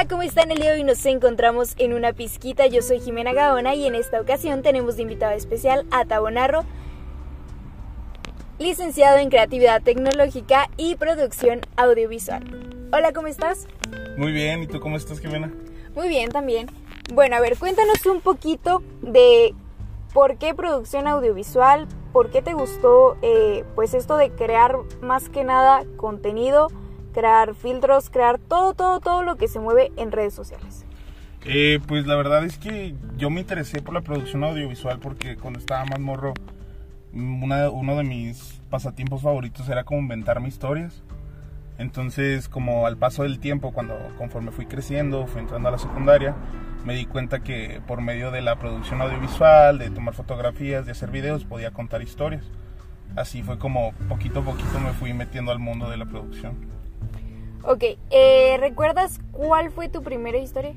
Hola, ¿cómo están? El día de hoy nos encontramos en una pizquita. Yo soy Jimena Gaona y en esta ocasión tenemos de invitado especial a Tabonarro, licenciado en Creatividad Tecnológica y Producción Audiovisual. Hola, ¿cómo estás? Muy bien, ¿y tú cómo estás, Jimena? Muy bien también. Bueno, a ver, cuéntanos un poquito de por qué producción audiovisual, por qué te gustó eh, pues esto de crear más que nada contenido crear filtros, crear todo, todo, todo lo que se mueve en redes sociales? Eh, pues la verdad es que yo me interesé por la producción audiovisual porque cuando estaba más morro, uno de mis pasatiempos favoritos era como inventarme historias. Entonces, como al paso del tiempo, cuando conforme fui creciendo, fui entrando a la secundaria, me di cuenta que por medio de la producción audiovisual, de tomar fotografías, de hacer videos, podía contar historias. Así fue como poquito a poquito me fui metiendo al mundo de la producción. Ok, eh, ¿recuerdas cuál fue tu primera historia?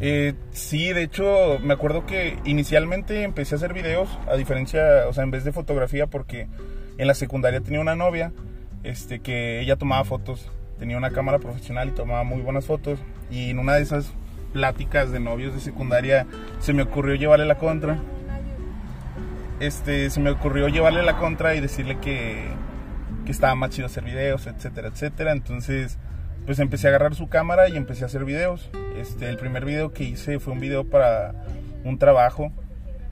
Eh, sí, de hecho, me acuerdo que inicialmente empecé a hacer videos, a diferencia, o sea, en vez de fotografía, porque en la secundaria tenía una novia, este, que ella tomaba fotos, tenía una cámara profesional y tomaba muy buenas fotos, y en una de esas pláticas de novios de secundaria se me ocurrió llevarle la contra. Este, se me ocurrió llevarle la contra y decirle que, que estaba más chido hacer videos, etcétera, etcétera. Entonces, pues empecé a agarrar su cámara y empecé a hacer videos. Este, el primer video que hice fue un video para un trabajo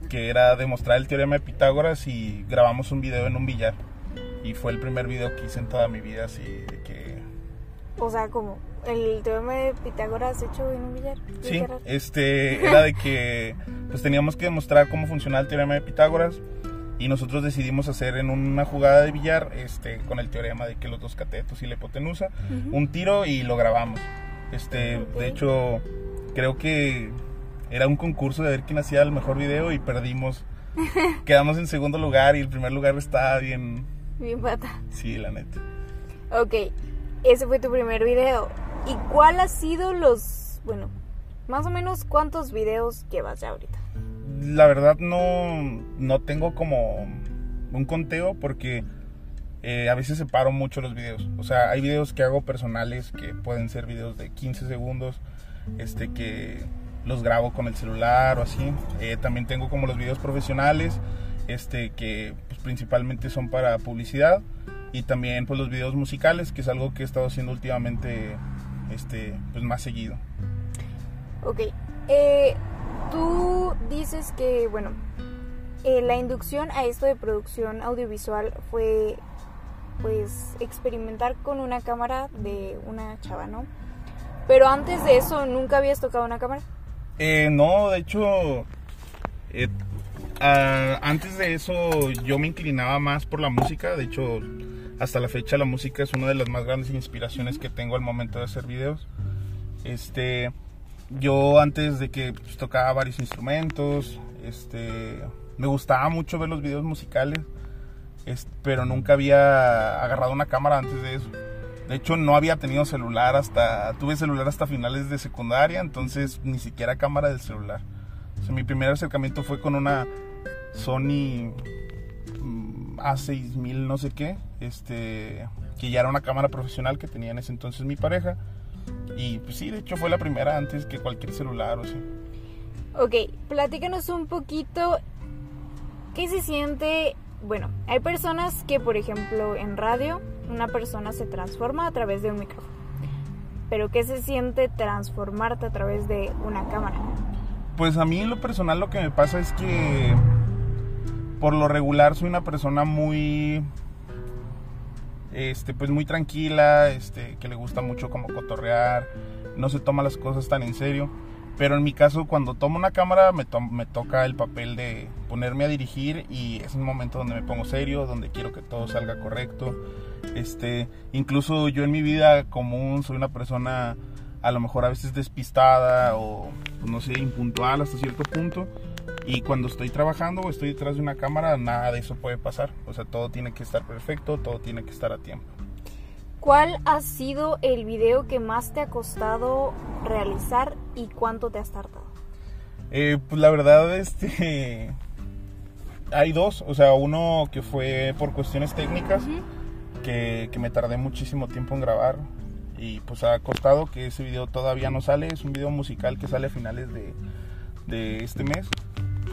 que era demostrar el teorema de Pitágoras y grabamos un video en un billar. Y fue el primer video que hice en toda mi vida, así que... O sea, como el teorema de Pitágoras hecho en un billar. Sí, este, era de que pues teníamos que demostrar cómo funcionaba el teorema de Pitágoras y nosotros decidimos hacer en una jugada de billar este con el teorema de que los dos catetos y la hipotenusa un tiro y lo grabamos. Este de hecho creo que era un concurso de ver quién hacía el mejor video y perdimos. Quedamos en segundo lugar y el primer lugar estaba bien. Bien pata. Sí la neta. Ok, ese fue tu primer video. Y cuál ha sido los bueno más o menos cuántos videos llevas ya ahorita la verdad no, no tengo como un conteo porque eh, a veces separo mucho los videos. O sea, hay videos que hago personales que pueden ser videos de 15 segundos, este que los grabo con el celular o así. Eh, también tengo como los videos profesionales, este que pues, principalmente son para publicidad y también pues los videos musicales, que es algo que he estado haciendo últimamente, este pues más seguido. Ok. Eh, Tú dices que, bueno, eh, la inducción a esto de producción audiovisual fue, pues, experimentar con una cámara de una chava, ¿no? Pero antes de eso, ¿nunca habías tocado una cámara? Eh, no, de hecho, eh, antes de eso yo me inclinaba más por la música. De hecho, hasta la fecha la música es una de las más grandes inspiraciones que tengo al momento de hacer videos. Este yo antes de que pues, tocaba varios instrumentos, este, me gustaba mucho ver los videos musicales, pero nunca había agarrado una cámara antes de eso. De hecho, no había tenido celular hasta, tuve celular hasta finales de secundaria, entonces ni siquiera cámara del celular. mi primer acercamiento fue con una Sony mm, A6000 no sé qué, este, que ya era una cámara profesional que tenía en ese entonces mi pareja y pues sí, de hecho fue la primera antes que cualquier celular o sí. Ok, platícanos un poquito qué se siente. Bueno, hay personas que, por ejemplo, en radio, una persona se transforma a través de un micrófono. Pero ¿qué se siente transformarte a través de una cámara? Pues a mí en lo personal lo que me pasa es que por lo regular soy una persona muy este, pues muy tranquila, este, que le gusta mucho como cotorrear, no se toma las cosas tan en serio. Pero en mi caso, cuando tomo una cámara, me, me toca el papel de ponerme a dirigir y es un momento donde me pongo serio, donde quiero que todo salga correcto. Este, incluso yo en mi vida común soy una persona a lo mejor a veces despistada o no sé, impuntual hasta cierto punto. Y cuando estoy trabajando o estoy detrás de una cámara, nada de eso puede pasar. O sea, todo tiene que estar perfecto, todo tiene que estar a tiempo. ¿Cuál ha sido el video que más te ha costado realizar y cuánto te has tardado? Eh, pues la verdad, este. Hay dos. O sea, uno que fue por cuestiones técnicas, que, que me tardé muchísimo tiempo en grabar. y pues ha costado que ese video todavía no sale. Es un video musical que sale a finales de, de este mes.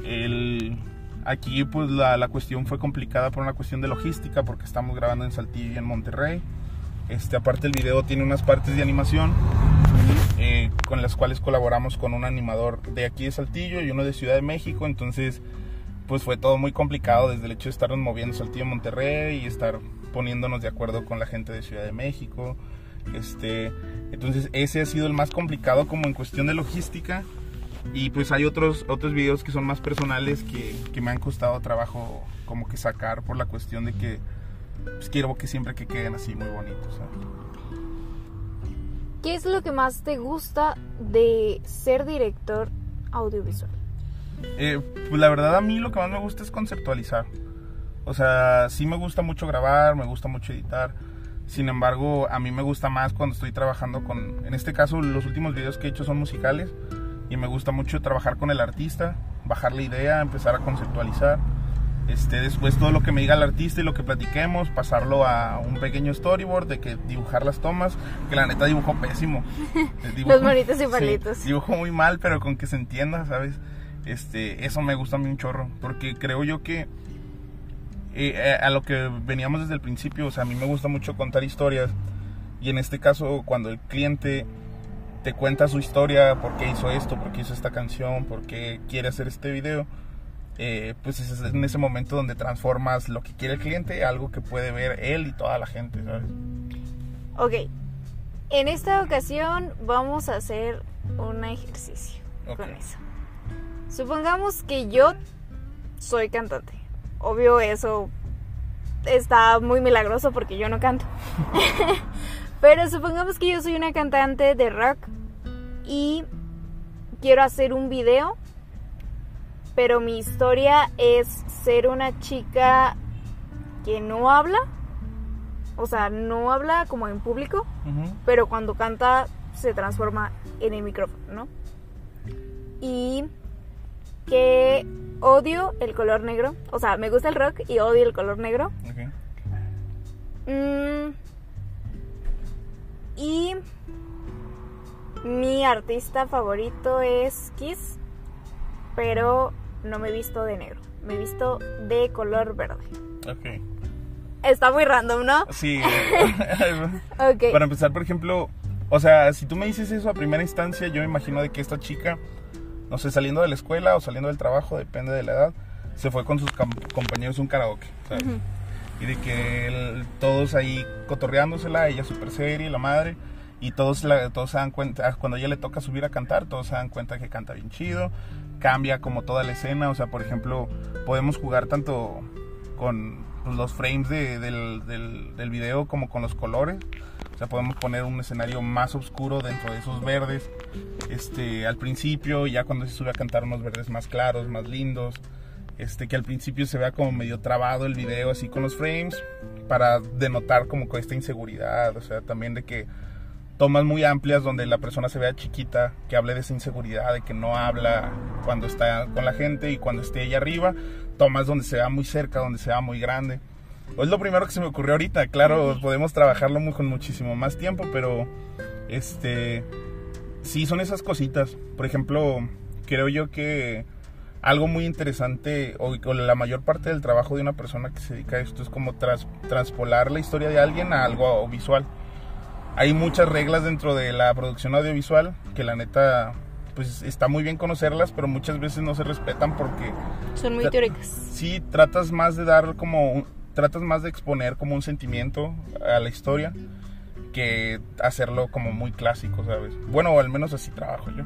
El, aquí pues la, la, cuestión fue complicada por una cuestión de logística porque estamos grabando en Saltillo y en Monterrey. Este, aparte el video tiene unas partes de animación eh, con las cuales colaboramos con un animador de aquí de Saltillo y uno de Ciudad de México. Entonces pues fue todo muy complicado desde el hecho de estarnos moviendo Saltillo a Monterrey y estar poniéndonos de acuerdo con la gente de Ciudad de México. Este, entonces ese ha sido el más complicado como en cuestión de logística. Y pues hay otros, otros videos que son más personales que, que me han costado trabajo como que sacar por la cuestión de que pues, quiero que siempre que queden así muy bonitos. ¿Qué es lo que más te gusta de ser director audiovisual? Eh, pues la verdad a mí lo que más me gusta es conceptualizar. O sea, sí me gusta mucho grabar, me gusta mucho editar. Sin embargo, a mí me gusta más cuando estoy trabajando con, en este caso, los últimos videos que he hecho son musicales y me gusta mucho trabajar con el artista, bajar la idea, empezar a conceptualizar. Este, después todo lo que me diga el artista y lo que platiquemos, pasarlo a un pequeño storyboard de que dibujar las tomas, que la neta dibujo pésimo. Dibujo, los monitos y palitos. Sí, dibujo muy mal, pero con que se entienda, ¿sabes? Este, eso me gusta a mí un chorro, porque creo yo que eh, a lo que veníamos desde el principio, o sea, a mí me gusta mucho contar historias y en este caso cuando el cliente te cuenta su historia, por qué hizo esto, por qué hizo esta canción, por qué quiere hacer este video, eh, pues es en ese momento donde transformas lo que quiere el cliente a algo que puede ver él y toda la gente, ¿sabes? Ok, en esta ocasión vamos a hacer un ejercicio con eso. Supongamos que yo soy cantante obvio eso está muy milagroso porque yo no canto. Pero supongamos que yo soy una cantante de rock y quiero hacer un video, pero mi historia es ser una chica que no habla, o sea, no habla como en público, pero cuando canta se transforma en el micrófono, ¿no? Y que odio el color negro. O sea, me gusta el rock y odio el color negro. Mm, y mi artista favorito es Kiss, pero no me he visto de negro. Me he visto de color verde. Ok. Está muy random, ¿no? Sí. okay. Para empezar, por ejemplo, o sea, si tú me dices eso a primera instancia, yo me imagino de que esta chica no sé, saliendo de la escuela o saliendo del trabajo, depende de la edad, se fue con sus compañeros a un karaoke, Y de que todos ahí cotorreándosela, ella súper seria, la madre, y todos, todos se dan cuenta, ah, cuando ella le toca subir a cantar, todos se dan cuenta que canta bien chido, cambia como toda la escena, o sea, por ejemplo, podemos jugar tanto con los frames del, del, del video como con los colores. O sea, podemos poner un escenario más oscuro dentro de esos verdes. Este, al principio, ya cuando se sube a cantar unos verdes más claros, más lindos. Este, que al principio se vea como medio trabado el video así con los frames. Para denotar como con esta inseguridad. O sea, también de que tomas muy amplias donde la persona se vea chiquita, que hable de esa inseguridad, de que no habla cuando está con la gente y cuando esté ella arriba, tomas donde se vea muy cerca, donde se vea muy grande. Es lo primero que se me ocurrió ahorita. Claro, podemos trabajarlo muy, con muchísimo más tiempo, pero este sí son esas cositas. Por ejemplo, creo yo que algo muy interesante o, la mayor parte del trabajo de una persona que se dedica a esto es como tras, transpolar la historia de alguien a algo visual. Hay muchas reglas dentro de la producción audiovisual que la neta pues está muy bien conocerlas, pero muchas veces no se respetan porque son muy teóricas. Sí, tratas más de dar como tratas más de exponer como un sentimiento a la historia que hacerlo como muy clásico, ¿sabes? Bueno, o al menos así trabajo yo.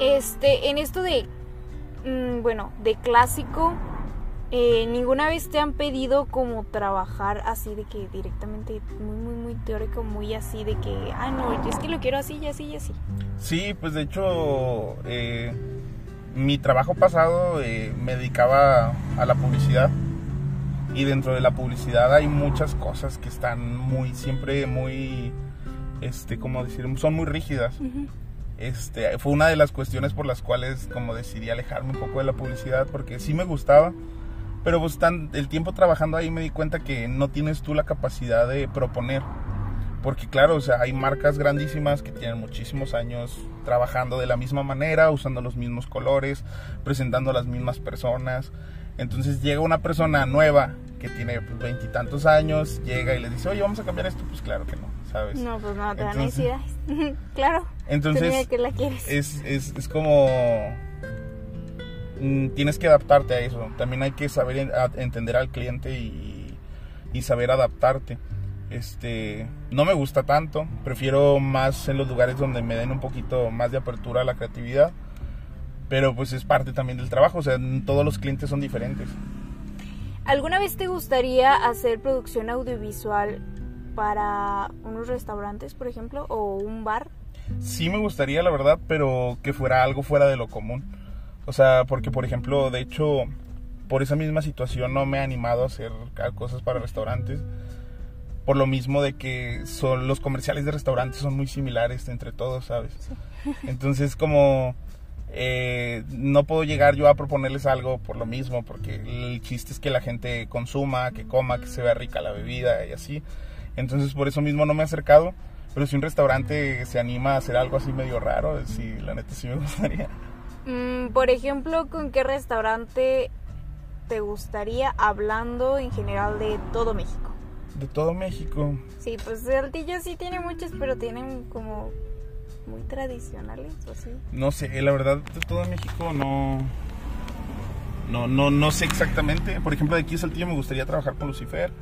Este, en esto de, mm, bueno, de clásico, eh, ¿ninguna vez te han pedido como trabajar así de que directamente muy, muy, muy teórico, muy así de que, ah, no, es que lo quiero así y así y así? Sí, pues de hecho, eh, mi trabajo pasado eh, me dedicaba a la publicidad. Y dentro de la publicidad hay muchas cosas que están muy siempre muy este como decir son muy rígidas este fue una de las cuestiones por las cuales como decidí alejarme un poco de la publicidad porque sí me gustaba pero pues el tiempo trabajando ahí me di cuenta que no tienes tú la capacidad de proponer Porque claro, o sea, hay marcas grandísimas que tienen muchísimos años trabajando de la misma manera, usando los mismos colores, presentando a las mismas personas. Entonces llega una persona nueva que tiene pues, veintitantos años, llega y le dice, oye, vamos a cambiar esto. Pues claro que no, ¿sabes? No, pues no te dan necesidad. claro. Entonces, que la quieres. Es, es, es como mm, tienes que adaptarte a eso. También hay que saber entender al cliente y, y, saber adaptarte. Este, no me gusta tanto, prefiero más en los lugares donde me den un poquito más de apertura a la creatividad, pero pues es parte también del trabajo, o sea, todos los clientes son diferentes. ¿Alguna vez te gustaría hacer producción audiovisual para unos restaurantes, por ejemplo, o un bar? Sí me gustaría, la verdad, pero que fuera algo fuera de lo común. O sea, porque por ejemplo, de hecho, por esa misma situación no me he animado a hacer cosas para restaurantes por lo mismo de que son los comerciales de restaurantes son muy similares entre todos, ¿sabes? Entonces como eh, no puedo llegar yo a proponerles algo por lo mismo, porque el chiste es que la gente consuma, que coma, que se vea rica la bebida y así. Entonces por eso mismo no me he acercado, pero si un restaurante se anima a hacer algo así medio raro, sí, la neta sí me gustaría. Mm, por ejemplo, ¿con qué restaurante te gustaría hablando en general de todo México? de todo México. Sí, pues Saltillo sí tiene muchos, pero tienen como muy tradicionales o así. No sé, la verdad de todo México no no no no sé exactamente. Por ejemplo, de aquí Saltillo me gustaría trabajar con Lucifer.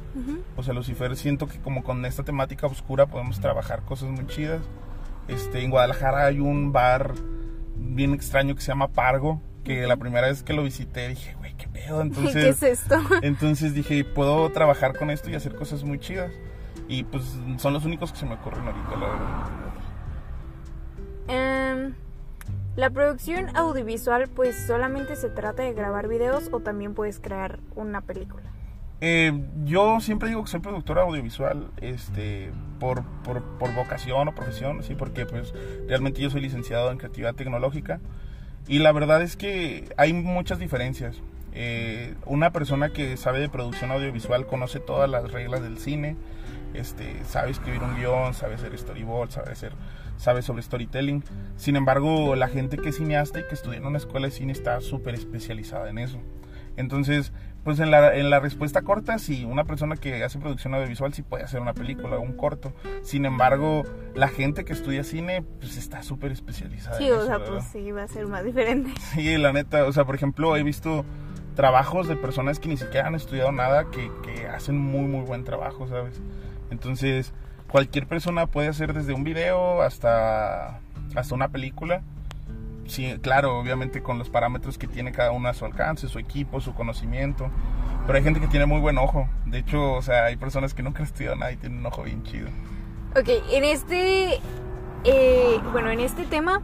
O sea, Lucifer siento que como con esta temática oscura podemos trabajar cosas muy chidas. Este, en Guadalajara hay un bar bien extraño que se llama Pargo, que la primera vez que lo visité dije, güey, qué pedo. Entonces, ¿Qué es esto? entonces dije, puedo trabajar con esto y hacer cosas muy chidas. Y pues son los únicos que se me ocurren ahorita, la verdad. Em, la producción audiovisual pues solamente se trata de grabar videos o también puedes crear una película. Eh, yo siempre digo que soy productor audiovisual este, por, por, por, vocación o profesión, sí, porque pues realmente yo soy licenciado en creatividad tecnológica y la verdad es que hay muchas diferencias. Eh, una persona que sabe de producción audiovisual conoce todas las reglas del cine, este, sabe escribir un guion, sabe hacer storyboard, sabe hacer, sabe sobre storytelling. Sin embargo, la gente que es cineasta y que estudia en una escuela de cine está súper especializada en eso. Entonces, pues en la, en la respuesta corta, sí, una persona que hace producción audiovisual sí puede hacer una película, un corto. Sin embargo, la gente que estudia cine, pues está súper especializada. Sí, o sea, pues sí, va a ser más diferente. Sí, la neta, o sea, por ejemplo, he visto trabajos de personas que ni siquiera han estudiado nada que, que hacen muy, muy buen trabajo, ¿sabes? Entonces, cualquier persona puede hacer desde un video hasta, hasta una película sí, claro, obviamente con los parámetros que tiene cada uno a su alcance, su equipo, su conocimiento. Pero hay gente que tiene muy buen ojo. De hecho, o sea, hay personas que nunca han estudiado nada y tienen un ojo bien chido. Ok, en este, eh, bueno, en este tema,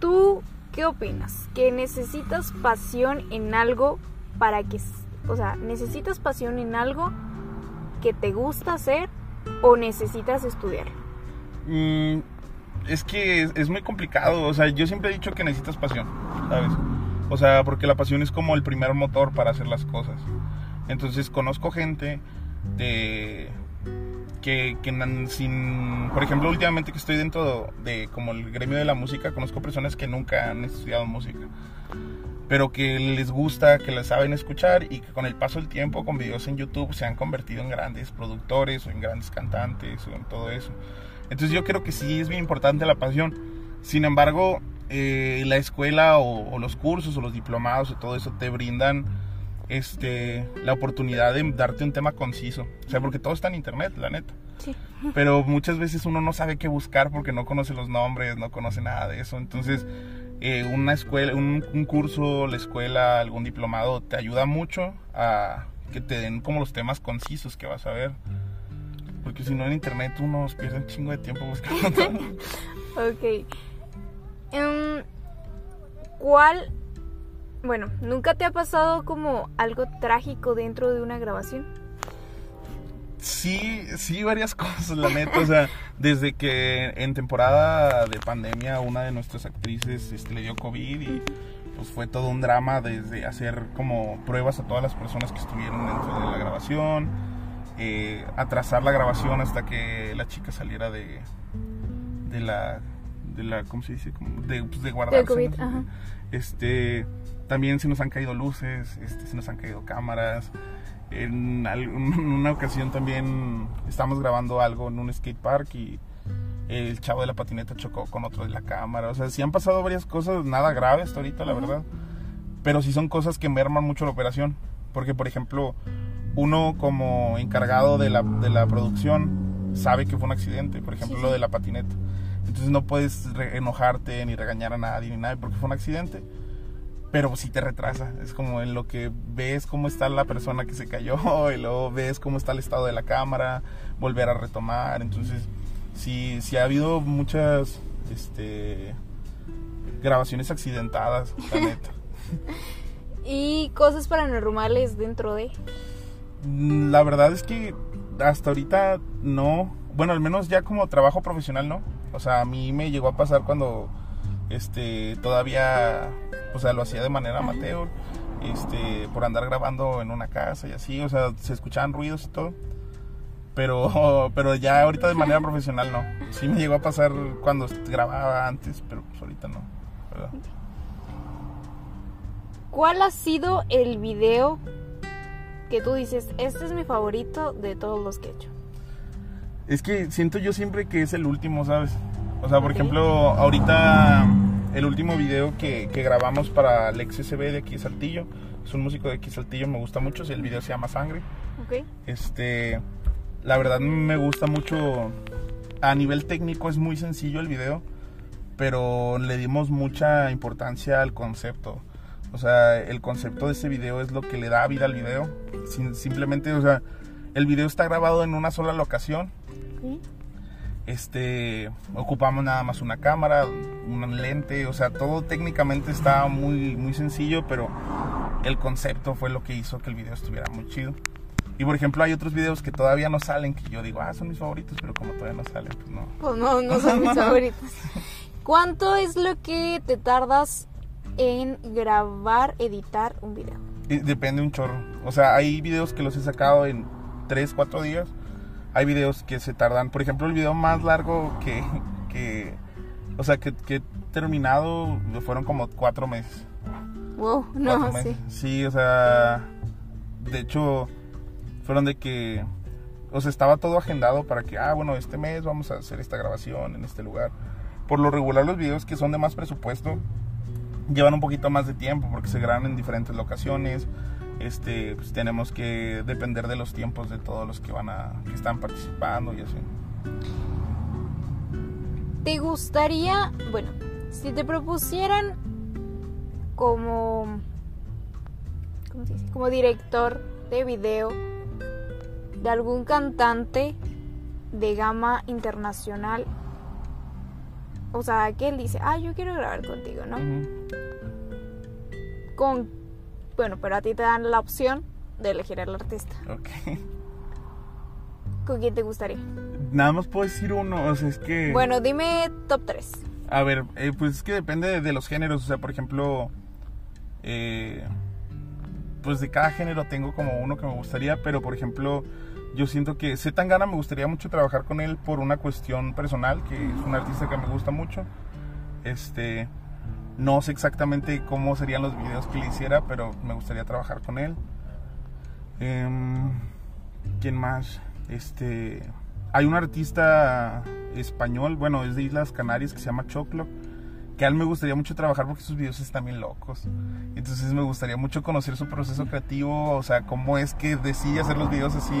¿tú qué opinas? ¿Que necesitas pasión en algo para que, o sea, necesitas pasión en algo que te gusta hacer o necesitas estudiar? Mm, es que es, muy complicado. O sea, yo siempre he dicho que necesitas pasión, ¿sabes? O sea, porque la pasión es como el primer motor para hacer las cosas. Entonces conozco gente de que, que sin, por ejemplo, últimamente que estoy dentro de como el gremio de la música, conozco personas que nunca han estudiado música, pero que les gusta, que la saben escuchar y que con el paso del tiempo, con videos en YouTube, se han convertido en grandes productores o en grandes cantantes o en todo eso. Entonces yo creo que sí es bien importante la pasión. Sin embargo, eh, la escuela o, los cursos o los diplomados y todo eso te brindan este, la oportunidad de darte un tema conciso. O sea, porque todo está en internet, la neta. Sí. Pero muchas veces uno no sabe qué buscar porque no conoce los nombres, no conoce nada de eso. Entonces, eh, una escuela, un, curso, la escuela, algún diplomado te ayuda mucho a que te den como los temas concisos que vas a ver. Porque si no en internet uno pierde un chingo de tiempo buscando ok. Um, ¿Cuál? Bueno, ¿nunca te ha pasado como algo trágico dentro de una grabación? Sí, sí, varias cosas, la neta. O sea, desde que en temporada de pandemia una de nuestras actrices este, le dio COVID y pues fue todo un drama desde hacer como pruebas a todas las personas que estuvieron dentro de la grabación eh, atrasar la grabación hasta que la chica saliera de, de la, de la, ¿cómo se dice? De, pues, de guardarse. COVID, ¿no? ajá. Este, también se nos han caído luces, este, se nos han caído cámaras. En, una ocasión también estábamos grabando algo en un skate park y el chavo de la patineta chocó con otro de la cámara. O sea, sí han pasado varias cosas, nada grave hasta ahorita, la Ujú. verdad. Pero sí son cosas que merman mucho la operación. Porque, por ejemplo, uno como encargado de la, de la producción sabe que fue un accidente. Por ejemplo, Sí, lo sí. de la patineta. Entonces no puedes enojarte ni regañar a nadie ni nada porque fue un accidente. Pero sí te retrasa. Es como en lo que ves cómo está la persona que se cayó y luego ves cómo está el estado de la cámara, volver a retomar. Entonces, sí, sí ha habido muchas este, grabaciones accidentadas, la neta. Y cosas paranormales dentro de. Mm, La verdad es que hasta ahorita no. Bueno, al menos ya como trabajo profesional no. O sea, a mí me llegó a pasar cuando este todavía o sea, lo hacía de manera amateur, este por andar grabando en una casa y así, o sea, se escuchaban ruidos y todo. Pero pero ya ahorita de manera profesional no. Sí me llegó a pasar cuando grababa antes, pero pues ahorita no, ¿verdad? ¿Cuál ha sido el video que tú dices, este es mi favorito de todos los que he hecho? Es que siento yo siempre que es el último, ¿sabes? O sea, por ejemplo, ahorita el último video que, que grabamos para el XSB de aquí Saltillo, es un músico de aquí Saltillo, me gusta mucho, el video se llama Sangre. ¿Ok? Este, la verdad me gusta mucho, a nivel técnico es muy sencillo el video, pero le dimos mucha importancia al concepto. O sea, el concepto de ese video es lo que le da vida al video. Sin- simplemente, o sea, el video está grabado en una sola locación. ¿Sí? Este, ocupamos nada más una cámara, una lente, o sea, todo técnicamente está muy, muy sencillo, pero el concepto fue lo que hizo que el video estuviera muy chido. Y por ejemplo, hay otros videos que todavía no salen, que yo digo, ah, son mis favoritos, pero como todavía no salen, pues no. Pues no, no son mis favoritos. ¿Cuánto es lo que te tardas en grabar, editar un video? Depende un chorro. O sea, hay videos que los he sacado en 3, 4 días. Hay videos que se tardan. Por ejemplo, el video más largo que, que o sea, que, que he terminado fueron como 4 meses. Wow, cuatro no, sí. meses. Sí, o sea, de hecho, fueron de que, o sea, estaba todo agendado para que, ah, bueno, este mes vamos a hacer esta grabación en este lugar. Por lo regular, los videos que son de más presupuesto llevan un poquito más de tiempo porque se graban en diferentes locaciones. Este, pues tenemos que depender de los tiempos de todos los que van a, que están participando y así. ¿Te gustaría, bueno, si te propusieran como, ¿cómo se dice? Como director de video de algún cantante de gama internacional, o sea, que él dice, ah, yo quiero grabar contigo, ¿no? Ujú. Con, bueno, pero a ti te dan la opción de elegir al artista. Ok. ¿Con quién te gustaría? Nada más puedo decir uno, o sea, es que... Bueno, dime top 3. A ver, eh, pues es que depende de, de los géneros. O sea, por ejemplo, eh, pues de cada género tengo como uno que me gustaría, pero por ejemplo, yo siento que Z Tangana me gustaría mucho trabajar con él por una cuestión personal, que es un artista que me gusta mucho. Este, no sé exactamente cómo serían los videos que le hiciera, pero me gustaría trabajar con él. Em, ¿Quién más? Este, hay un artista español, bueno, es de Islas Canarias que se llama Choclo, que a él me gustaría mucho trabajar porque sus videos están bien locos. Entonces me gustaría mucho conocer su proceso creativo, o sea, cómo es que decide hacer los videos así,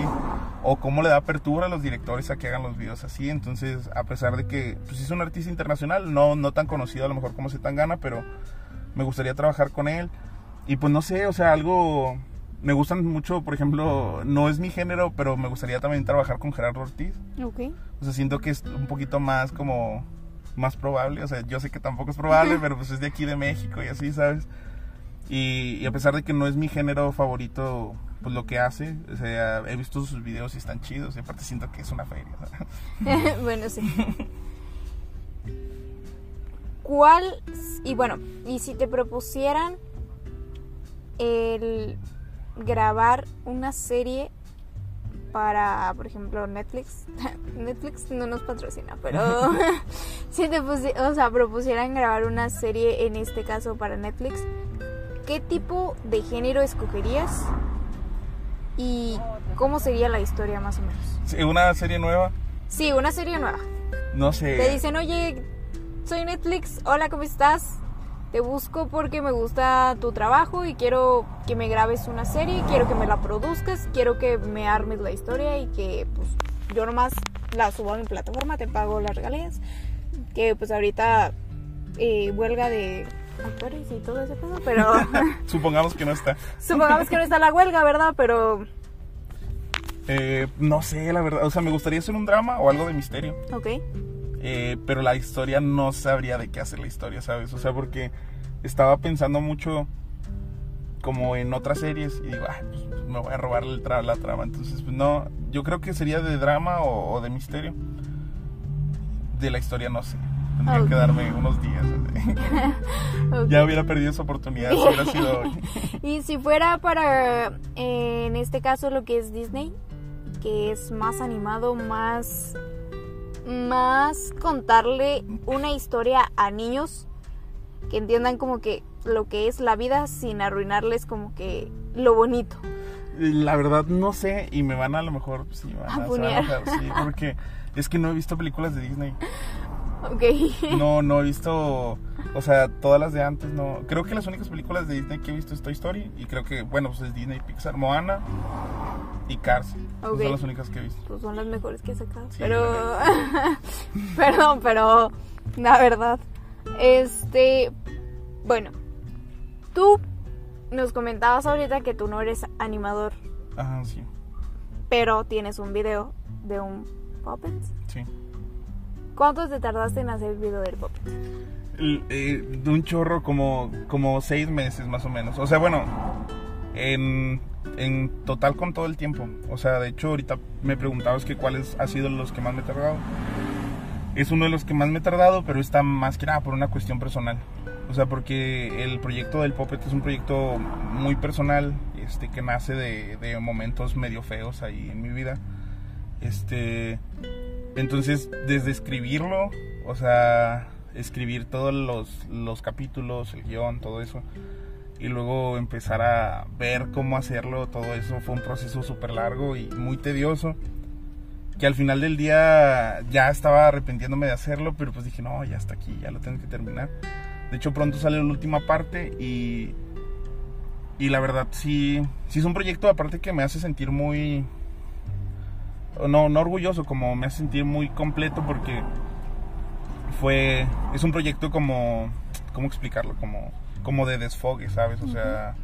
o cómo le da apertura a los directores a que hagan los videos así. Entonces, a pesar de que pues, es un artista internacional, no, no tan conocido a lo mejor como se tan gana, pero me gustaría trabajar con él. Y pues no sé, o sea, algo... Me gustan mucho, por ejemplo, no es mi género, pero me gustaría también trabajar con Gerardo Ortiz. Ok. O sea, siento que es un poquito más como más probable. O sea, yo sé que tampoco es probable, pero pues es de aquí de México y así, ¿sabes? Y, y a pesar de que no es mi género favorito, pues lo que hace, o sea, he visto sus videos y están chidos. Y aparte siento que es una feria. ¿sabes? bueno, sí. ¿Cuál? Y bueno, y si te propusieran el grabar una serie para, por ejemplo, Netflix. Netflix no nos patrocina, pero si te o sea, propusieran grabar una serie, en este caso para Netflix, ¿qué tipo de género escogerías? ¿Y cómo sería la historia más o menos? ¿Una serie nueva? Sí, una serie nueva. No sé. Te dicen, oye, soy Netflix, hola, ¿cómo estás? Te busco porque me gusta tu trabajo y quiero que me grabes una serie, quiero que me la produzcas, quiero que me armes la historia y que pues yo nomás la subo a mi plataforma, te pago las regalías. Que pues ahorita eh, huelga de actores y todo ese pedo, pero... Supongamos que no está. Supongamos que no está la huelga, ¿verdad? Pero... Eh, no sé, la verdad. O sea, me gustaría hacer un drama o algo de misterio. Ok. Eh, pero la historia no sabría de qué hacer la historia, ¿sabes? O sea, porque estaba pensando mucho como en otras series y digo, pues me voy a robar la trama. Entonces, pues no, yo creo que sería de drama o, de misterio. De la historia no sé. Tendría que darme unos días. Ya hubiera perdido esa oportunidad si hubiera sido hoy. y si fuera para, eh, en este caso, lo que es Disney, que es más animado, más más contarle una historia a niños que entiendan como que lo que es la vida sin arruinarles como que lo bonito. La verdad no sé y me van a, lo mejor sí, van a, sí, porque es que no he visto películas de Disney. Ok. No, no he visto, o sea, todas las de antes, no. Creo que las únicas películas de Disney que he visto es Toy Story y creo que, bueno, pues es Disney, Pixar, Moana y Cars. Son las únicas que he visto. Pues son las mejores que he sacado. pero, perdón, pero la verdad, este, bueno, tú nos comentabas ahorita que tú no eres animador. Ajá, sí. Pero tienes un video de un puppet. Sí. ¿Cuánto te tardaste en hacer el video del puppet? Eh, de un chorro como, como seis meses más o menos. O sea, bueno, en, en total con todo el tiempo. O sea, de hecho ahorita me preguntabas que cuáles han sido los que más me he tardado. Es uno de los que más me he tardado, pero está más que nada por una cuestión personal. O sea, porque el proyecto del Puppet es un proyecto muy personal, este, que nace de, de momentos medio feos ahí en mi vida. Este, entonces, desde escribirlo, o sea, escribir todos los, los capítulos, el guion, todo eso, y luego empezar a ver cómo hacerlo, todo eso fue un proceso súper largo y muy tedioso. Que al final del día ya estaba arrepintiéndome de hacerlo, pero pues dije, no, ya está aquí, ya lo tengo que terminar. De hecho, pronto sale la última parte y, y la verdad sí, sí es un proyecto aparte que me hace sentir muy, no, no orgulloso, como me hace sentir muy completo porque fue, es un proyecto como, ¿cómo explicarlo? Como, como de desfogue, ¿sabes? O sea,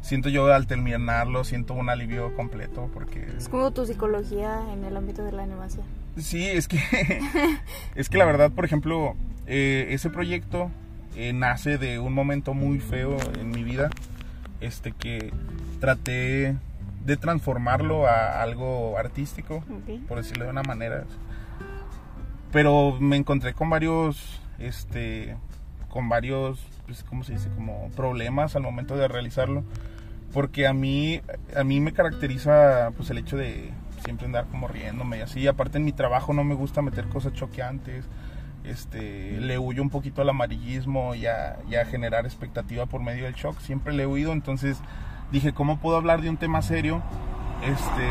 siento yo al terminarlo, siento un alivio completo porque... Es como tu psicología en el ámbito de la animación. Sí, es que, es que la verdad, por ejemplo, eh, ese proyecto eh, nace de un momento muy feo en mi vida, este que traté de transformarlo a algo artístico, por decirlo de una manera. Pero me encontré con varios, este, con varios, pues, ¿cómo se dice? Como problemas al momento de realizarlo. Porque a mí, a mí me caracteriza, pues, el hecho de siempre andar como riéndome y así. Aparte en mi trabajo no me gusta meter cosas choqueantes. Este, le huyo un poquito al amarillismo y a, y a generar expectativa por medio del shock. Siempre le he huido, entonces dije, ¿cómo puedo hablar de un tema serio este,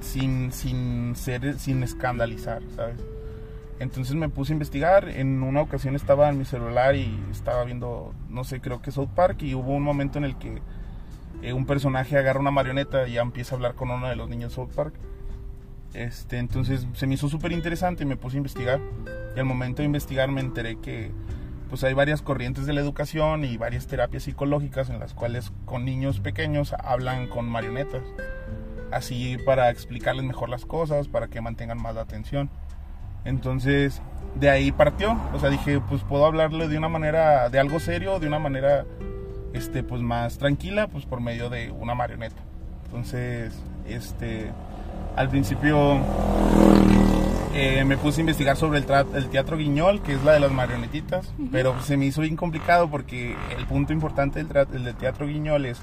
sin, sin, ser, sin escandalizar, ¿sabes? Entonces me puse a investigar, en una ocasión estaba en mi celular y estaba viendo, no sé, creo que South Park y hubo un momento en el que eh, un personaje agarra una marioneta y ya empieza a hablar con uno de los niños de South Park. Este, entonces se me hizo súper interesante y me puse a investigar. Y al momento de investigar me enteré que pues hay varias corrientes de la educación y varias terapias psicológicas en las cuales con niños pequeños hablan con marionetas. Así para explicarles mejor las cosas, para que mantengan más la atención. Entonces, de ahí partió. O sea, dije, pues puedo hablarle de una manera, de algo serio, de una manera, este, pues más tranquila, pues por medio de una marioneta. Entonces, este, al principio eh, me puse a investigar sobre el, el, teatro guiñol, que es la de las marionetitas, pero se me hizo bien complicado porque el punto importante del, del teatro guiñol es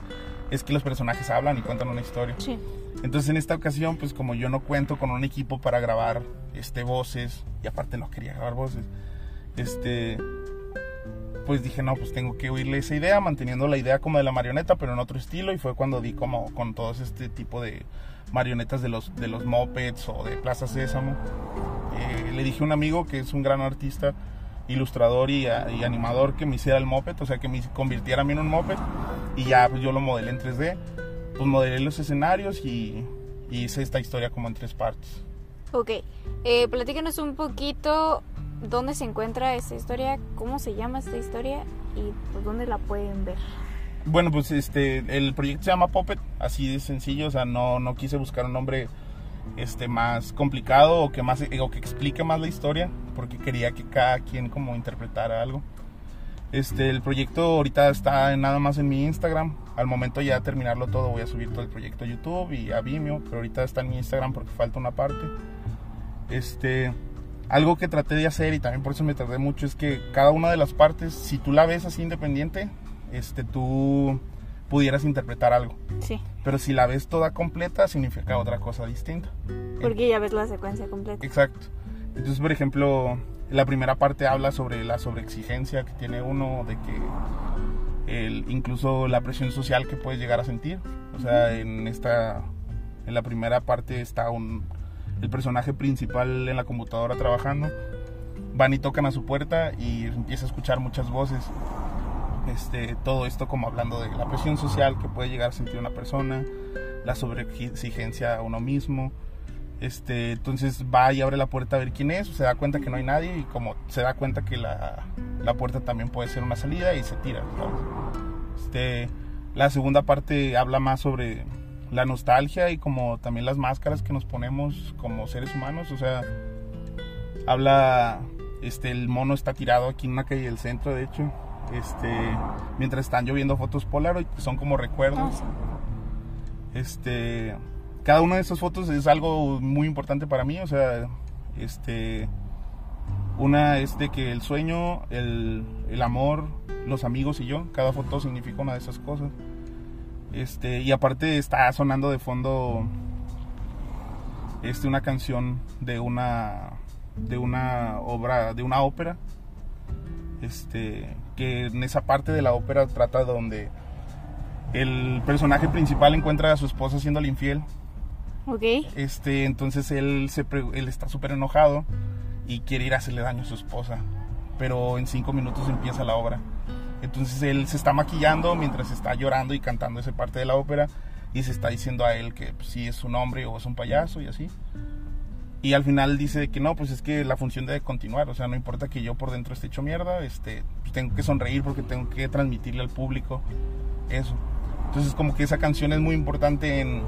es que los personajes hablan y cuentan una historia. Sí. Entonces en esta ocasión, pues como yo no cuento con un equipo para grabar este voces y aparte no quería grabar voces, este pues dije, no, pues tengo que oírle esa idea, manteniendo la idea como de la marioneta, pero en otro estilo y fue cuando di como con todos este tipo de marionetas de los de los mopeds o de Plaza Sésamo. Eh, le dije a un amigo que es un gran artista, ilustrador y, y, animador que me hiciera el moped, o sea, que me convirtiera a mí en un moped y ya pues, yo lo modelé en 3D pues modelé los escenarios y, hice esta historia como en tres partes. Ok, eh, platícanos un poquito dónde se encuentra esta historia, cómo se llama esta historia y pues dónde la pueden ver. Bueno, pues este, el proyecto se llama Puppet, así de sencillo, o sea, no, no quise buscar un nombre este, más complicado o que, más, o que explique más la historia, porque quería que cada quien como interpretara algo. Este, el proyecto ahorita está nada más en mi Instagram. Al momento ya terminarlo todo voy a subir todo el proyecto a YouTube y a Vimeo, pero ahorita está en mi Instagram porque falta una parte. Este, algo que traté de hacer y también por eso me tardé mucho es que cada una de las partes, si tú la ves así independiente, este, tú pudieras interpretar algo. Sí. Pero si la ves toda completa, significa otra cosa distinta. Porque ya ves la secuencia completa. Exacto. Entonces, por ejemplo, la primera parte habla sobre la sobreexigencia que tiene uno, de que el, incluso la presión social que puedes llegar a sentir. O sea, en esta, en la primera parte está un, el personaje principal en la computadora trabajando. Van y tocan a su puerta y empieza a escuchar muchas voces. Este, todo esto como hablando de la presión social que puede llegar a sentir una persona, la sobreexigencia a uno mismo, este, entonces va y abre la puerta a ver quién es, se da cuenta que no hay nadie y como se da cuenta que la, la puerta también puede ser una salida y se tira. Este, la segunda parte habla más sobre la nostalgia y como también las máscaras que nos ponemos como seres humanos, o sea, habla, este, el mono está tirado aquí en una calle del centro, de hecho, este, mientras están lloviendo fotos Polaroid, son como recuerdos. Ah, este cada una de esas fotos es algo muy importante para mí, o sea, este, una es de que el sueño, el, el, amor, los amigos y yo, cada foto significa una de esas cosas. Este, y aparte está sonando de fondo este, una canción de una, de una obra, de una ópera, este, que en esa parte de la ópera trata donde el personaje principal encuentra a su esposa siendo infiel Ok. Este, entonces él, se, él está súper enojado y quiere ir a hacerle daño a su esposa. Pero en cinco minutos empieza la obra. Entonces él se está maquillando mientras está llorando y cantando esa parte de la ópera y se está diciendo a él que pues, sí es un hombre o es un payaso y así. Y al final dice que no, pues es que la función debe continuar, o sea, no importa que yo por dentro esté hecho mierda, este, pues tengo que sonreír porque tengo que transmitirle al público eso. Entonces como que esa canción es muy importante en,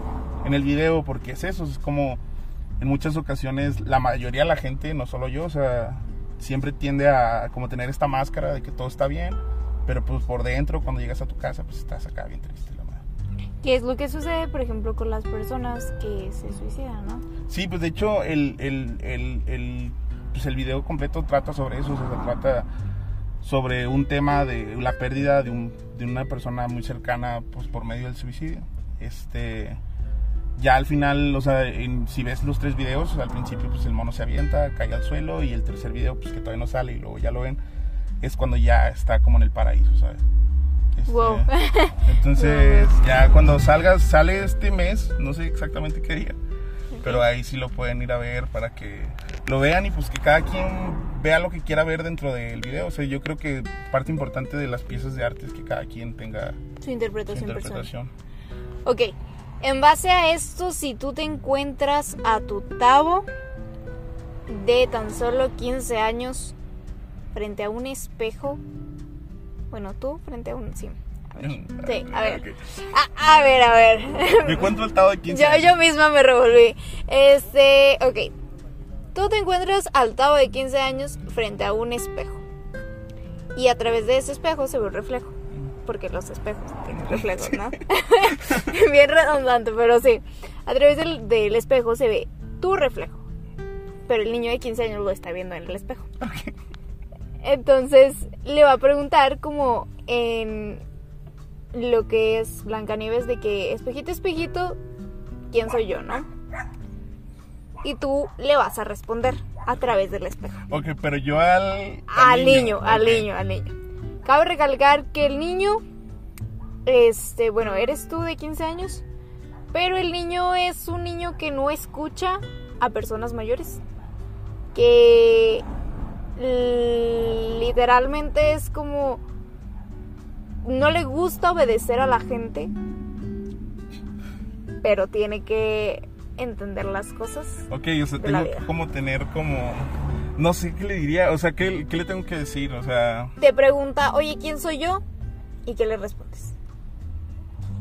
en el video porque es eso, es como en muchas ocasiones la mayoría de la gente, no solo yo, o sea, siempre tiende a como tener esta máscara de que todo está bien, pero pues por dentro cuando llegas a tu casa pues estás acá bien triste. La madre. ¿Qué es lo que sucede, por ejemplo, con las personas que se suicidan, no? Sí, pues de hecho el, el, el, el, pues el video completo trata sobre eso, o sea, se trata sobre un tema de la pérdida de, un, de una persona muy cercana pues por medio del suicidio. Este ya al final, o sea, si ves los tres videos, al principio pues el mono se avienta, cae al suelo y el tercer video pues que todavía no sale y luego ya lo ven, es cuando ya está como en el paraíso, ¿sabes? Este, wow. Entonces ya cuando salgas, sale este mes, no sé exactamente qué día, pero ahí sí lo pueden ir a ver para que lo vean y pues que cada quien vea lo que quiera ver dentro del video. O sea, yo creo que parte importante de las piezas de arte es que cada quien tenga su interpretación. Su interpretación. Ok, en base a esto, si tú te encuentras a tu Tavo de tan solo 15 años frente a un espejo, bueno, tú frente a un... Sí. A ver, sí, a ver. A, ver, a ver. Me encuentro al Tavo de 15 años. Yo, yo misma me revolví. Este, ok. Tú te encuentras al Tavo de 15 años frente a un espejo. Y a través de ese espejo se ve un reflejo porque los espejos tienen reflejos, ¿no? Bien redundante, pero sí. A través del, espejo se ve tu reflejo. Pero el niño de 15 años lo está viendo en el espejo. Entonces le va a preguntar como en lo que es Blancanieves de que espejito, espejito, ¿quién soy yo, no? Y tú le vas a responder a través del espejo. Ok, pero yo al... Al, niño, al niño, al niño. Cabe recalcar que el niño, este, bueno, eres tú de 15 años, pero el niño es un niño que no escucha a personas mayores. Que literalmente es como... No le gusta obedecer a la gente, pero tiene que entender las cosas. Ok, o sea, tengo como tener como... No sé qué le diría, o sea, ¿qué, qué le tengo que decir? O sea... Te pregunta, oye, ¿quién soy yo? ¿Y qué le respondes?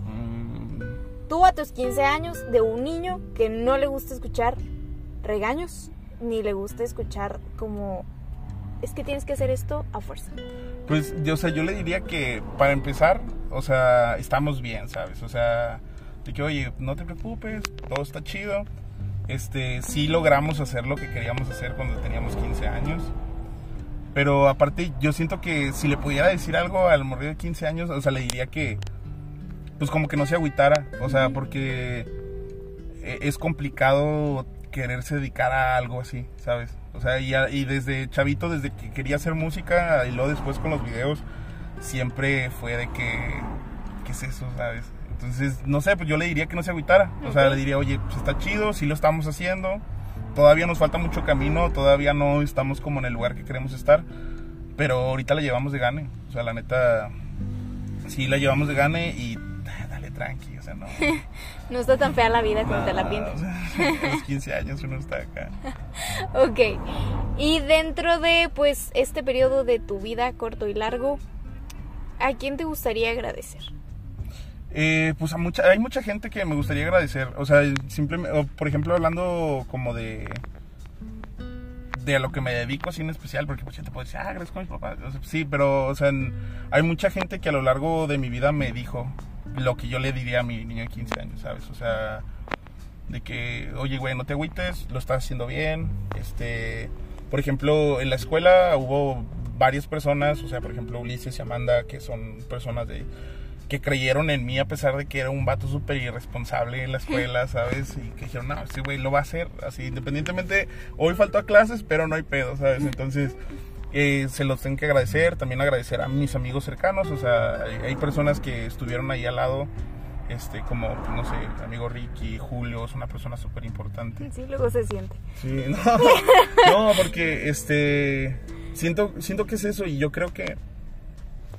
mm, Tú a tus 15 años de un niño que no le gusta escuchar regaños, ni le gusta escuchar como, es que tienes que hacer esto a fuerza. Pues, yo, o sea, yo le diría que para empezar, o sea, estamos bien, ¿sabes? O sea, de que, oye, no te preocupes, todo está chido. Este, sí logramos hacer lo que queríamos hacer cuando teníamos 15 años. Pero aparte, yo siento que si le pudiera decir algo al morrido de 15 años, o sea, le diría que, pues como que no se agüitara. O sea, porque e- es complicado quererse dedicar a algo así, ¿sabes? O sea, y, a- y desde chavito, desde que quería hacer música y luego después con los videos, siempre fue de que, ¿qué es eso, sabes? Entonces, no sé, pues yo le diría que no se agüitara. O sea, le diría, oye, pues está chido, sí lo estamos haciendo, todavía nos falta mucho camino, todavía no estamos como en el lugar que queremos estar, pero ahorita la llevamos de gane. O sea, la neta, sí la llevamos de gane y ah, dale tranqui, o sea, no. No está tan fea la vida como te la pintas. a los 15 años uno está acá. Ok. Y dentro de, pues, este periodo de tu vida corto y largo, ¿a quién te gustaría agradecer? Eh, pues a mucha, hay mucha gente que me gustaría agradecer. O sea, simplemente, por ejemplo, hablando como de de a lo que me dedico así en especial, porque pues ya te puedo decir, ah, agradezco a mis papás. Sí, pero, o sea, hay mucha gente que a lo largo de mi vida me dijo lo que yo le diría a mi niño de 15 años, ¿sabes? O sea, de que, oye, güey, no te agüites, lo estás haciendo bien. Este, por ejemplo, en la escuela hubo varias personas, o sea, por ejemplo, Ulises y Amanda, que son personas de que creyeron en mí a pesar de que era un vato súper irresponsable en la escuela, ¿sabes? Y que dijeron, no, ese güey lo va a hacer, así, independientemente, hoy faltó a clases, pero no hay pedo, ¿sabes? Entonces, eh, se los tengo que agradecer, también agradecer a mis amigos cercanos, o sea, hay, hay personas que estuvieron ahí al lado, este, como, pues, no sé, mi amigo Ricky, Julio, es una persona súper importante. Sí, luego se siente. Sí, no, no, porque este siento, siento que es eso y yo creo que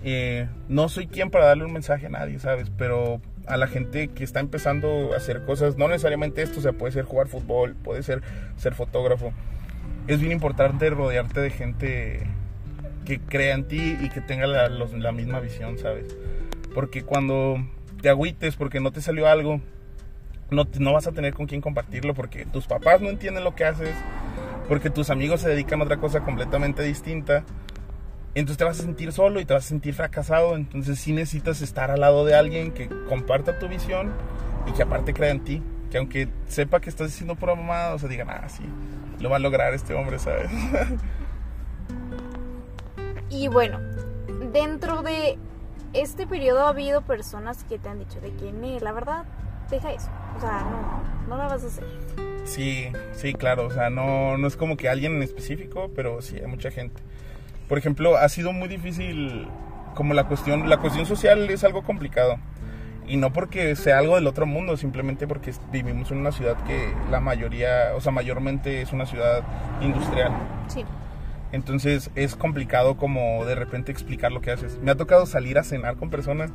eh, no soy quien para darle un mensaje a nadie, ¿sabes? Pero a la gente que está empezando a hacer cosas, no necesariamente esto, o sea, puede ser jugar fútbol, puede ser ser fotógrafo. Es bien importante rodearte de gente que crea en ti y que tenga la, misma visión, ¿sabes? Porque cuando te agüites porque no te salió algo, no, no vas a tener con quién compartirlo porque tus papás no entienden lo que haces, porque tus amigos se dedican a otra cosa completamente distinta. Entonces te vas a sentir solo y te vas a sentir fracasado. Entonces sí necesitas estar al lado de alguien que comparta tu visión y que aparte crea en ti. Que aunque sepa que estás haciendo pura mamada, o sea, digan, ah, sí, lo va a lograr este hombre, ¿sabes? Y bueno, dentro de este periodo ha habido personas que te han dicho de que, "Nee, la verdad, deja eso. O sea, no, no la vas a hacer. Sí, sí, claro. O sea, no, no es como que alguien en específico, pero sí hay mucha gente. Por ejemplo, ha sido muy difícil como la cuestión, la cuestión social es algo complicado. Y no porque sea algo del otro mundo, simplemente porque vivimos en una ciudad que la mayoría, o sea, mayormente es una ciudad industrial. Sí. Entonces es complicado como de repente explicar lo que haces. Me ha tocado salir a cenar con personas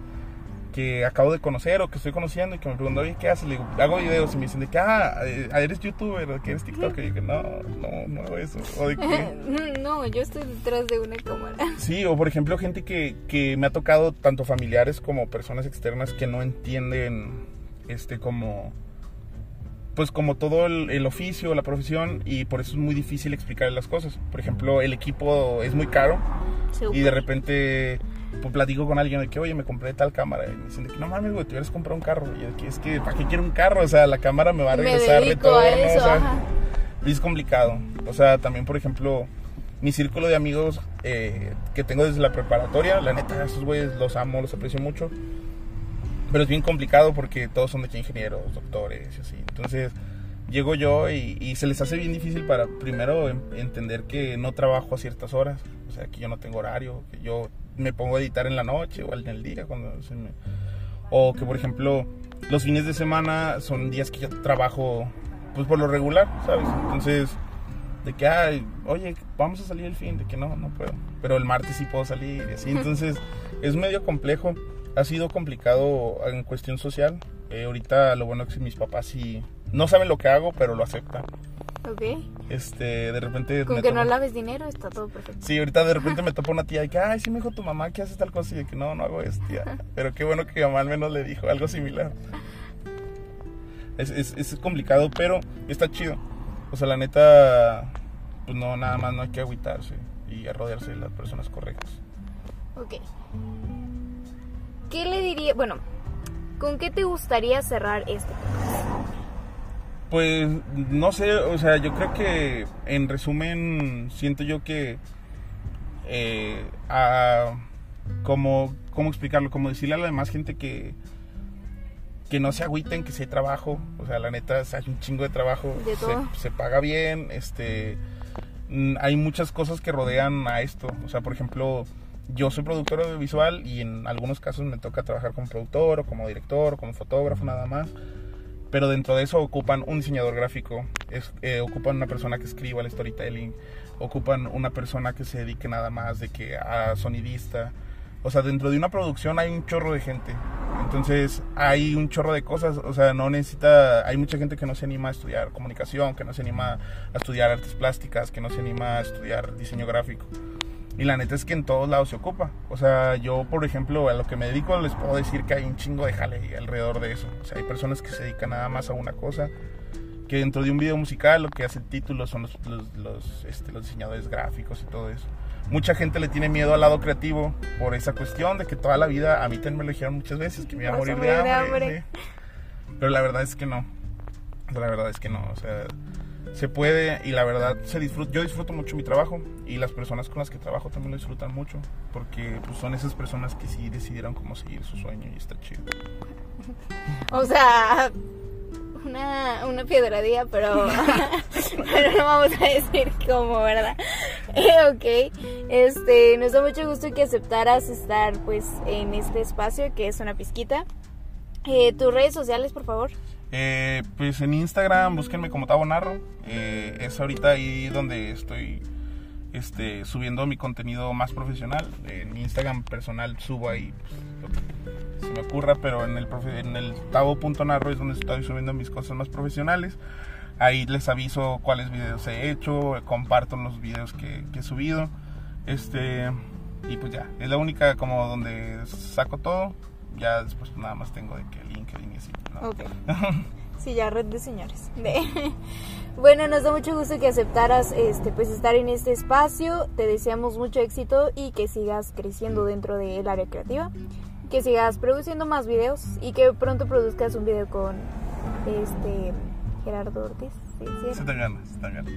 que acabo de conocer o que estoy conociendo y que me preguntan, oye, ¿qué haces? Le digo, hago videos y me dicen de que, ah, eh, eres youtuber, que eres TikToker. Y yo que no, no, no hago eso. O de que, No, yo estoy detrás de una cámara. sí, o por ejemplo, gente que, que me ha tocado, tanto familiares como personas externas, que no entienden, este, como, pues como todo el, el oficio, la profesión, y por eso es muy difícil explicar las cosas. Por ejemplo, el equipo es muy caro. Y de repente pues, platico con alguien de que, oye, me compré tal cámara. Y me dicen de que, no mames, güey, te hubieras comprado un carro. Y de que, es que, ¿para qué quiero un carro? O sea, la cámara me va a Me regresar dedico a retorno. eso, o sea, ajá. y es complicado. O sea, también, por ejemplo, mi círculo de amigos eh, que tengo desde la preparatoria, la neta, esos güeyes los amo, los aprecio mucho. Pero es bien complicado porque todos son de que ingenieros, doctores y así. Entonces llego yo y, y se les hace bien difícil para primero entender que no trabajo a ciertas horas. O sea, que yo no tengo horario, que yo me pongo a editar en la noche o en el día. cuando se me- O que, por ejemplo, los fines de semana son días que yo trabajo pues por lo regular, ¿sabes? Entonces, de que, ay, oye, vamos a salir el fin, de que no, no puedo. Pero el martes sí puedo salir y así. Entonces, es medio complejo. Ha sido complicado en cuestión social. Eh, ahorita lo bueno es que mis papás sí no saben lo que hago, pero lo aceptan. Ok. Este, de repente Con que topo- no laves dinero está todo perfecto. Sí, ahorita de repente me topa una tía y que, ay, sí me dijo tu mamá que haces tal cosa y que no, no hago esto, tía. Pero qué bueno que mi mamá al menos le dijo algo similar. Es, es, es complicado, pero está chido. O sea, la neta, pues no, nada más no hay que agüitarse y a rodearse de las personas correctas. Ok. ¿Qué le diría? Bueno, ¿con qué te gustaría cerrar este podcast? Pues no sé, o sea, yo creo que en resumen siento yo que eh, a- como cómo explicarlo, como decirle a la demás gente que que no se agüiten, que si hay trabajo, o sea, la neta hay un chingo de trabajo, De todo. se, se paga bien, este mm, hay muchas cosas que rodean a esto, o sea, por ejemplo, yo soy productor audiovisual y en algunos casos me toca trabajar como productor o como director o como fotógrafo nada más pero dentro de eso ocupan un diseñador gráfico, es- eh, ocupan una persona que escriba el storytelling, ocupan una persona que se dedique nada más de que a sonidista. O sea, dentro de una producción hay un chorro de gente. Entonces hay un chorro de cosas. O sea, no necesita. Hay mucha gente que no se anima a estudiar comunicación, que no se anima a estudiar artes plásticas, que no se anima a estudiar diseño gráfico. Y la neta es que en todos lados se ocupa. O sea, yo, por ejemplo, a lo que me dedico, les puedo decir que hay un chingo de jale alrededor de eso. O sea, hay personas que se dedican nada más a una cosa. Que dentro de un video musical lo que hace el título son los, los, los, este, los diseñadores gráficos y todo eso. Mucha gente le tiene miedo al lado creativo por esa cuestión de que toda la vida, a mí también me lo dijeron muchas veces, que me iba a morir de morir de hambre. hambre. sí. Pero la verdad es que no. La verdad es que no. O sea, se puede y la verdad se disfruta. Yo disfruto mucho mi trabajo y las personas con las que trabajo también lo disfrutan mucho porque pues, son esas personas que sí decidieron cómo seguir su sueño y está chido. O sea, una, una piedradilla, pero, pero no vamos a decir cómo, ¿verdad? Eh, ok, este, nos da mucho gusto que aceptaras estar pues en este espacio que es una pizquita. Eh, Tus redes sociales, por favor. Eh, pues en Instagram búsquenme como Tabo Narro. Eh, es ahorita ahí donde estoy este, subiendo mi contenido más profesional. En mi Instagram personal subo ahí pues, se me ocurra, pero en el, profe- el es donde estoy subiendo mis cosas más profesionales. Ahí les aviso cuáles videos he hecho, comparto los videos que, que he subido. Este, y pues ya, es la única como donde saco todo. Ya después nada más tengo de que LinkedIn y así. ¿no? Ok. Sí, ya red de señores. Bueno, nos da mucho gusto que aceptaras este, pues estar en este espacio. Te deseamos mucho éxito y que sigas creciendo dentro del área creativa. Que sigas produciendo más videos y que pronto produzcas un video con este Gerardo Ortiz. ¿sí? ¿Sí? Se te ganas, se te ganas.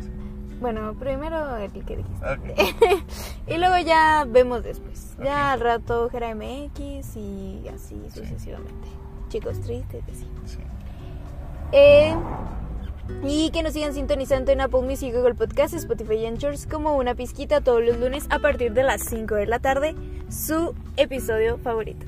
Bueno, primero el que dijiste. Ok. Y luego ya vemos después. Ya al rato Gera MX y así sucesivamente. Chicos tristes, así. Sí. Eh, y que nos sigan sintonizando en Apple Music, Google Podcast, Spotify y Anchors como una pizquita todos los lunes a partir de las 5 de la tarde, su episodio favorito.